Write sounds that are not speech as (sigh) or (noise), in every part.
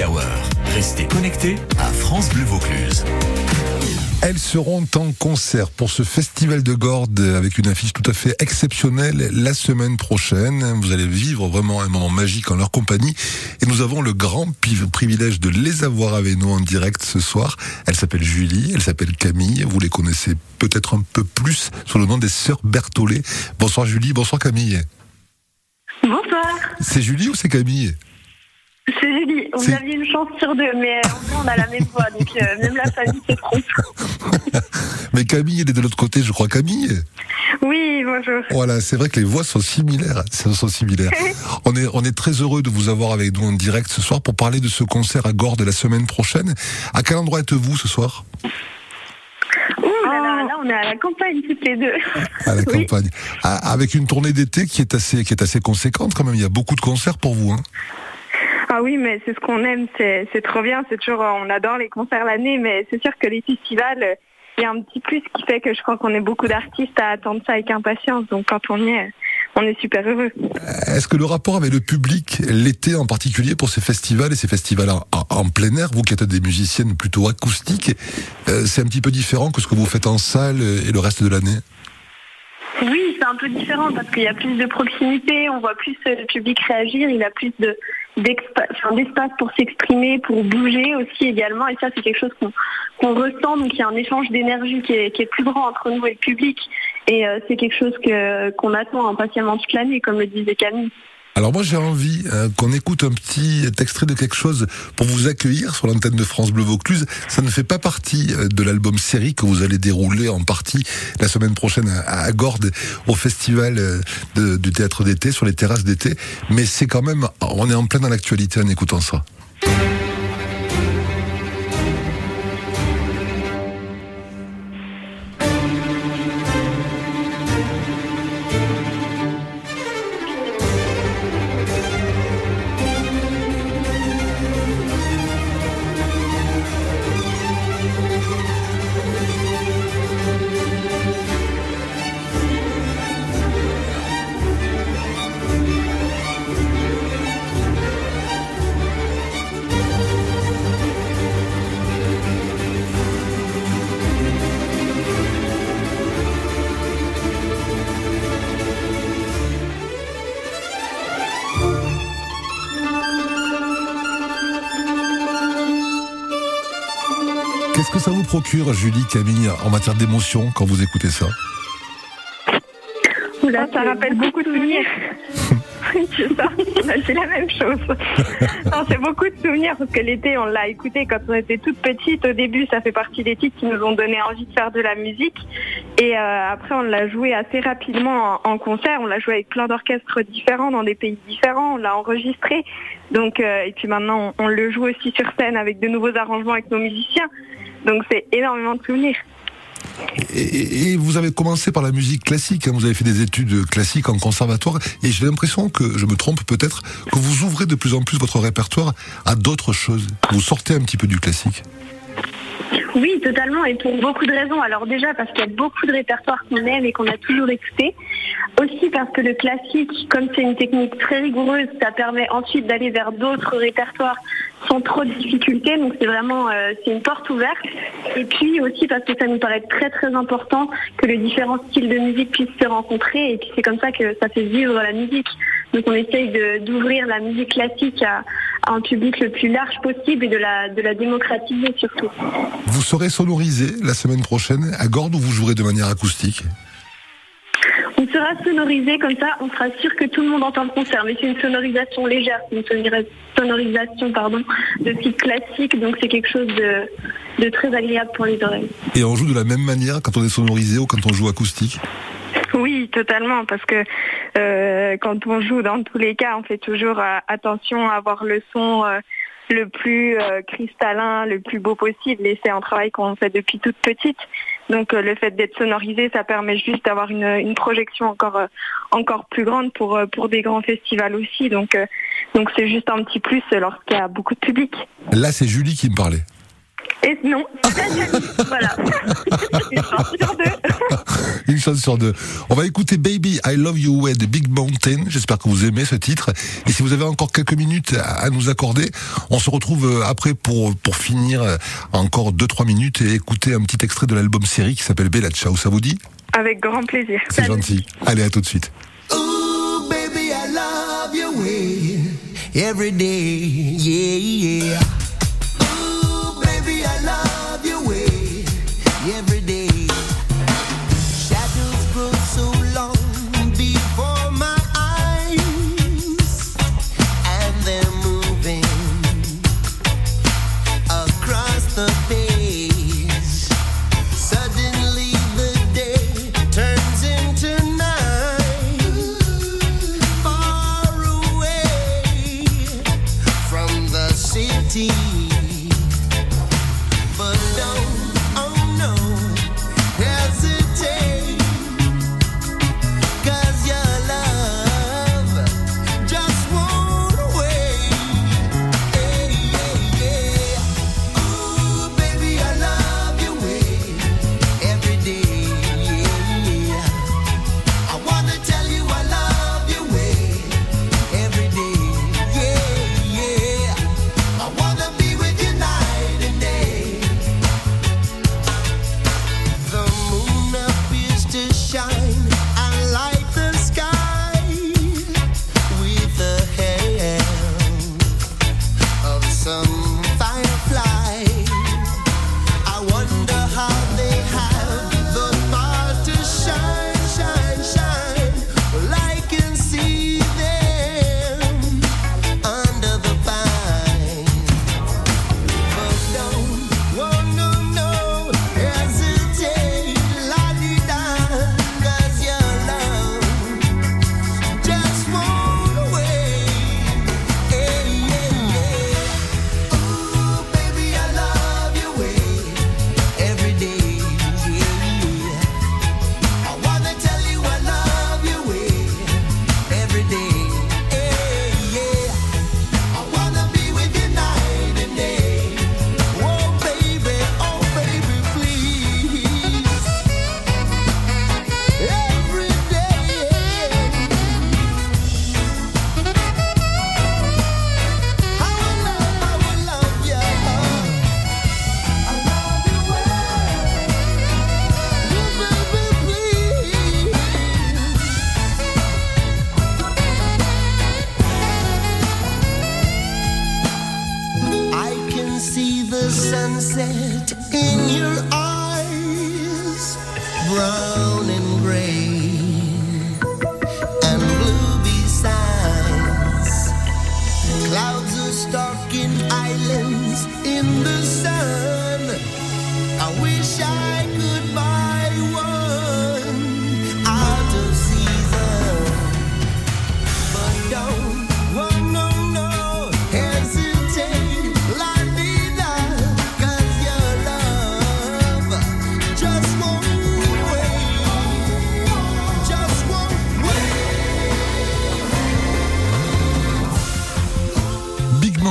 Happy Hour. Restez connectés à France Bleu Vaucluse. Elles seront en concert pour ce festival de Gordes avec une affiche tout à fait exceptionnelle la semaine prochaine. Vous allez vivre vraiment un moment magique en leur compagnie et nous avons le grand privilège de les avoir avec nous en direct ce soir. Elle s'appelle Julie, elle s'appelle Camille. Vous les connaissez peut-être un peu plus sous le nom des sœurs Berthollet. Bonsoir Julie, bonsoir Camille. Bonsoir. C'est Julie ou c'est Camille? C'est Julie. On avait une chance sur deux, mais on a la même voix, donc euh, même la famille se trompe. (laughs) mais Camille, elle est de l'autre côté, je crois, Camille Oui, bonjour. Voilà, c'est vrai que les voix sont similaires. Sont similaires. (laughs) on, est, on est très heureux de vous avoir avec nous en direct ce soir pour parler de ce concert à Gordes la semaine prochaine. À quel endroit êtes-vous ce soir? Là, là, on est à la campagne toutes les deux. (laughs) À la campagne. Avec une tournée d'été qui est assez, qui est assez conséquente quand même. Il y a beaucoup de concerts pour vous. Hein. Ah oui, mais c'est ce qu'on aime, c'est trop bien, c'est toujours, on adore les concerts l'année, mais c'est sûr que les festivals, il y a un petit plus qui fait que je crois qu'on est beaucoup d'artistes à attendre ça avec impatience, donc quand on y est, on est super heureux. Est-ce que le rapport avec le public, l'été en particulier pour ces festivals et ces festivals en, plein air, vous qui êtes des musiciennes plutôt acoustiques, euh, c'est un petit peu différent que ce que vous faites en salle et le reste de l'année? Oui, c'est un peu différent parce qu'il y a plus de proximité, on voit plus le public réagir, il a plus de, d'espace pour s'exprimer, pour bouger aussi également. Et ça, c'est quelque chose qu'on ressent. Donc, il y a un échange d'énergie qui est, plus grand entre nous et le public. Et euh, c'est quelque chose qu'on attend impatiemment toute l'année, comme le disait Camille. Alors moi j'ai envie euh, qu'on écoute un petit extrait de quelque chose pour vous accueillir sur l'antenne de France Bleu Vaucluse. Ça ne fait pas partie euh, de l'album série que vous allez dérouler en partie la semaine prochaine à, Gordes au festival euh, du théâtre d'été sur les terrasses d'été, mais c'est quand même on est en plein dans l'actualité en écoutant ça. Procure, Julie, Camille, en matière d'émotion quand vous écoutez ça Oula, ça rappelle beaucoup de souvenirs. (laughs) oui, c'est ça. C'est la même chose. (laughs) c'est beaucoup de souvenirs parce que l'été, on l'a écouté quand on était toute petite. Au début, ça fait partie des titres qui nous ont donné envie de faire de la musique. Et euh, après, on l'a joué assez rapidement en, concert. On l'a joué avec plein d'orchestres différents dans des pays différents. On l'a enregistré. Donc, euh, et puis maintenant, on, on le joue aussi sur scène avec de nouveaux arrangements avec nos musiciens. Donc c'est énormément de souvenirs. Et, vous avez commencé par la musique classique, hein. vous avez fait des études classiques en conservatoire, et j'ai l'impression que, je me trompe peut-être, que vous ouvrez de plus en plus votre répertoire à d'autres choses. Vous sortez un petit peu du classique. Oui, totalement, et pour beaucoup de raisons. Alors déjà parce qu'il y a beaucoup de répertoires qu'on aime et qu'on a toujours écouté. Aussi parce que le classique, comme c'est une technique très rigoureuse, ça permet ensuite d'aller vers d'autres répertoires sans trop de difficultés. Donc c'est vraiment euh, c'est une porte ouverte. Et puis aussi parce que ça nous paraît très très important que les différents styles de musique puissent se rencontrer. Et puis c'est comme ça que ça fait vivre la musique. Donc on essaye d'ouvrir la musique classique à, un public le plus large possible et de la, de la démocratiser surtout. Vous serez sonorisé la semaine prochaine à Gordes ou vous jouerez de manière acoustique? On sera sonorisé comme ça, on sera sûr que tout le monde entend le concert. Mais c'est une sonorisation légère, c'est une sonorisation pardon, de type classique, donc c'est quelque chose de, très agréable pour les oreilles. Et on joue de la même manière quand on est sonorisé ou quand on joue acoustique? Oui, totalement, parce que euh, quand on joue, dans tous les cas, on fait toujours euh, attention à avoir le son euh, le plus cristallin, le plus beau possible, et c'est un travail qu'on fait depuis toute petite. Donc le fait d'être sonorisé, ça permet juste d'avoir une, projection encore encore plus grande pour pour des grands festivals aussi. Donc donc c'est juste un petit plus lorsqu'il y a beaucoup de public. Là, c'est Julie qui me parlait. Et non, voilà. (laughs) Une chance sur deux. (laughs) Une chance sur deux. On va écouter Baby I Love You Way de Big Mountain. J'espère que vous aimez ce titre. Et si vous avez encore quelques minutes à nous accorder, on se retrouve euh, après pour, pour finir euh, encore deux trois minutes et écouter un petit extrait de l'album série qui s'appelle Bella Ciao. Ça vous dit? Avec grand plaisir. C'est gentil. Allez, à tout de suite. Ooh, baby, I love your way every day. Yeah, yeah.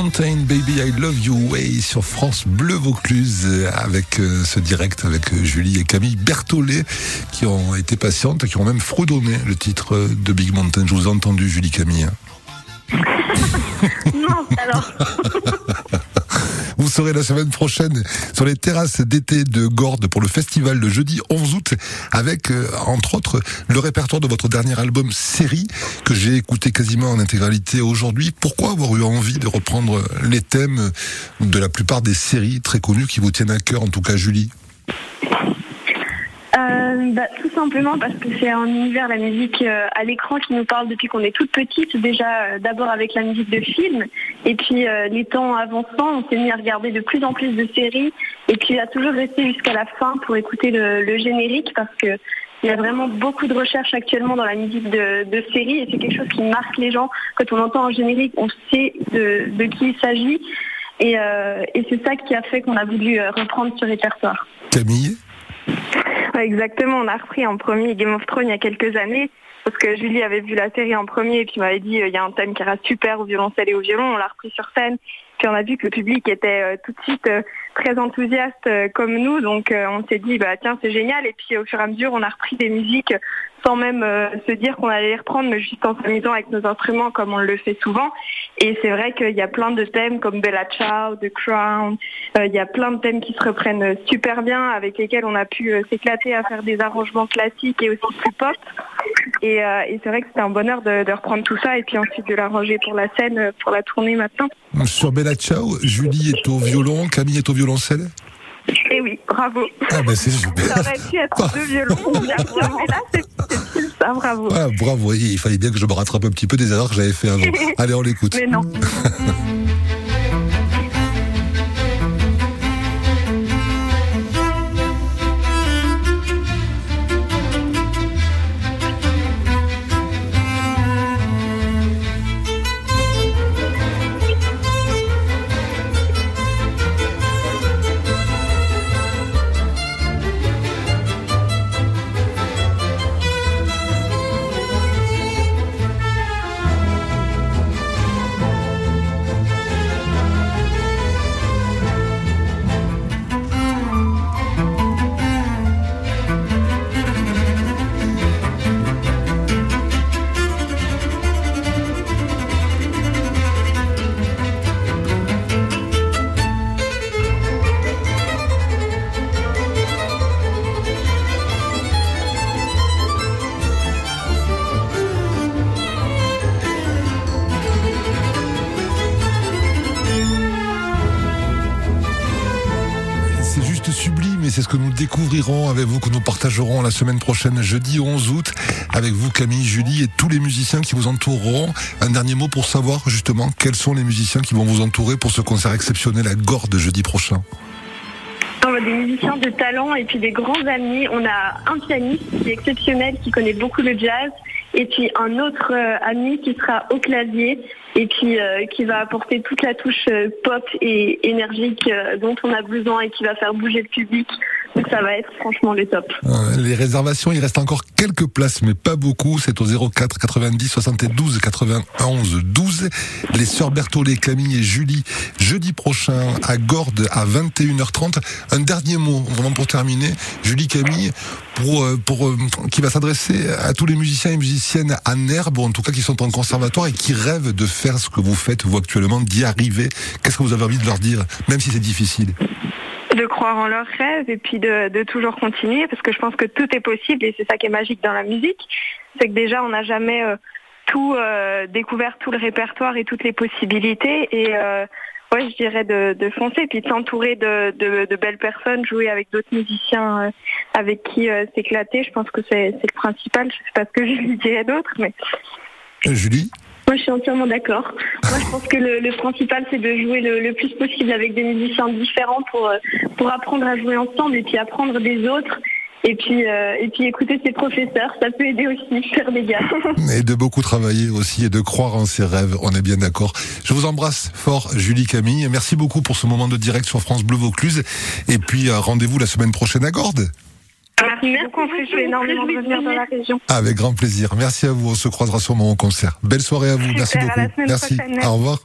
Mountain, Baby I Love You Way sur France Bleu Vaucluse avec euh, ce direct avec euh, Julie et Camille Berthollet qui ont été patientes et qui ont même fredonné le titre euh, de Big Mountain. Je vous ai entendu Julie Camille. hein. (laughs) Non, alors. (laughs) Vous serez la semaine prochaine sur les terrasses d'été de Gordes pour le festival le jeudi 11 août avec, euh, entre autres, le répertoire de votre dernier album série que j'ai écouté quasiment en intégralité aujourd'hui. Pourquoi avoir eu envie de reprendre les thèmes de la plupart des séries très connues qui vous tiennent à cœur, en tout cas Julie? Euh, bah, tout simplement parce que c'est un univers, la musique euh, à l'écran qui nous parle depuis qu'on est toute petite. Déjà, euh, d'abord avec la musique de film, et puis les temps avançant, on s'est mis à regarder de plus en plus de séries, et puis à toujours rester jusqu'à la fin pour écouter le, générique parce que il y a vraiment beaucoup de recherches actuellement dans la musique de, de séries et c'est quelque chose qui marque les gens. Quand on entend un générique, on sait de, qui il s'agit. Et, c'est ça qui a fait qu'on a voulu reprendre ce répertoire. Camille? Exactement, on a repris en premier Game of Thrones il y a quelques années. Parce que Julie avait vu la série en premier et puis m'avait dit euh, il y a un thème qui reste super au violoncelle et au violon, on l'a repris sur scène. Puis on a vu que le public était euh, tout de suite euh, très enthousiaste comme nous, donc on s'est dit bah tiens c'est génial. Et puis au fur et à mesure on a repris des musiques sans même se dire qu'on allait les reprendre, mais juste en s'amusant avec nos instruments comme on le fait souvent. Et c'est vrai qu'il y a plein de thèmes comme Bella Ciao, The Crown, il y a plein de thèmes qui se reprennent super bien, avec lesquels on a pu s'éclater à faire des arrangements classiques et aussi plus pop. Et, euh, et c'est vrai que c'était un bonheur de, de reprendre tout ça et puis ensuite de l'arranger pour la scène, euh, pour la tournée maintenant. Sur Bella Ciao, Julie est au violon, Camille est au violoncelle Et oui, bravo. Ah ben c'est super. Ça aurait pu être deux violons, (laughs) mais là c'est ça, bravo. Ah, bravo, il fallait bien que je me rattrape un petit peu des erreurs que j'avais fait un jour. (laughs) Allez, on l'écoute. Mais non. (laughs) c'est ce que nous découvrirons avec vous, que nous partagerons la semaine prochaine, jeudi 11 août, avec vous Camille, Julie et tous les musiciens qui vous entoureront. Un dernier mot pour savoir justement quels sont les musiciens qui vont vous entourer pour ce concert exceptionnel à Gordes jeudi prochain. On a des musiciens de talent et puis des grands amis. On a un pianiste qui est exceptionnel, qui connaît beaucoup le jazz, et puis un autre euh, ami qui sera au clavier et puis euh, qui va apporter toute la touche euh, pop et énergique euh, dont on a besoin et qui va faire bouger le public. Donc ça va être franchement le top. Les réservations, il reste encore quelques places, mais pas beaucoup. C'est au 04 90 72 91 12. Les sœurs Berthollet, Camille et Julie, jeudi prochain à Gordes à 21h30. Un dernier mot, vraiment pour terminer. Julie, Camille, pour, euh, pour, euh, qui va s'adresser à tous les musiciens et musiciennes à Nerbe, ou en tout cas qui sont en conservatoire et qui rêvent de faire ce que vous faites, vous actuellement, d'y arriver. Qu'est-ce que vous avez envie de leur dire, même si c'est difficile? De croire en leurs rêves et puis de, de toujours continuer parce que je pense que tout est possible et c'est ça qui est magique dans la musique. C'est que déjà on n'a jamais euh, tout euh, découvert, tout le répertoire et toutes les possibilités et euh, ouais je dirais de, de foncer puis de s'entourer de, de, belles personnes, jouer avec d'autres musiciens euh, avec qui euh, s'éclater. Je pense que c'est le principal. Je sais pas ce que je dirais d'autre mais Euh, Julie? Moi, je suis entièrement d'accord. Moi, je pense que le, le principal, c'est de jouer le, le plus possible avec des musiciens différents pour, euh, pour apprendre à jouer ensemble et puis apprendre des autres. Et puis, euh, et puis écouter ses professeurs, ça peut aider aussi, faire des gars. (laughs) Et de beaucoup travailler aussi et de croire en ses rêves, on est bien d'accord. Je vous embrasse fort, Julie Camille. Merci beaucoup pour ce moment de direct sur France Bleu Vaucluse. Et puis euh, rendez-vous la semaine prochaine à Gordes. Merci beaucoup, on fait énormément de revenir dans la région. Avec grand plaisir. Merci à vous. On se croisera sûrement au concert. Belle soirée à vous. Merci Super, à la beaucoup. Merci. prochaine. Au revoir.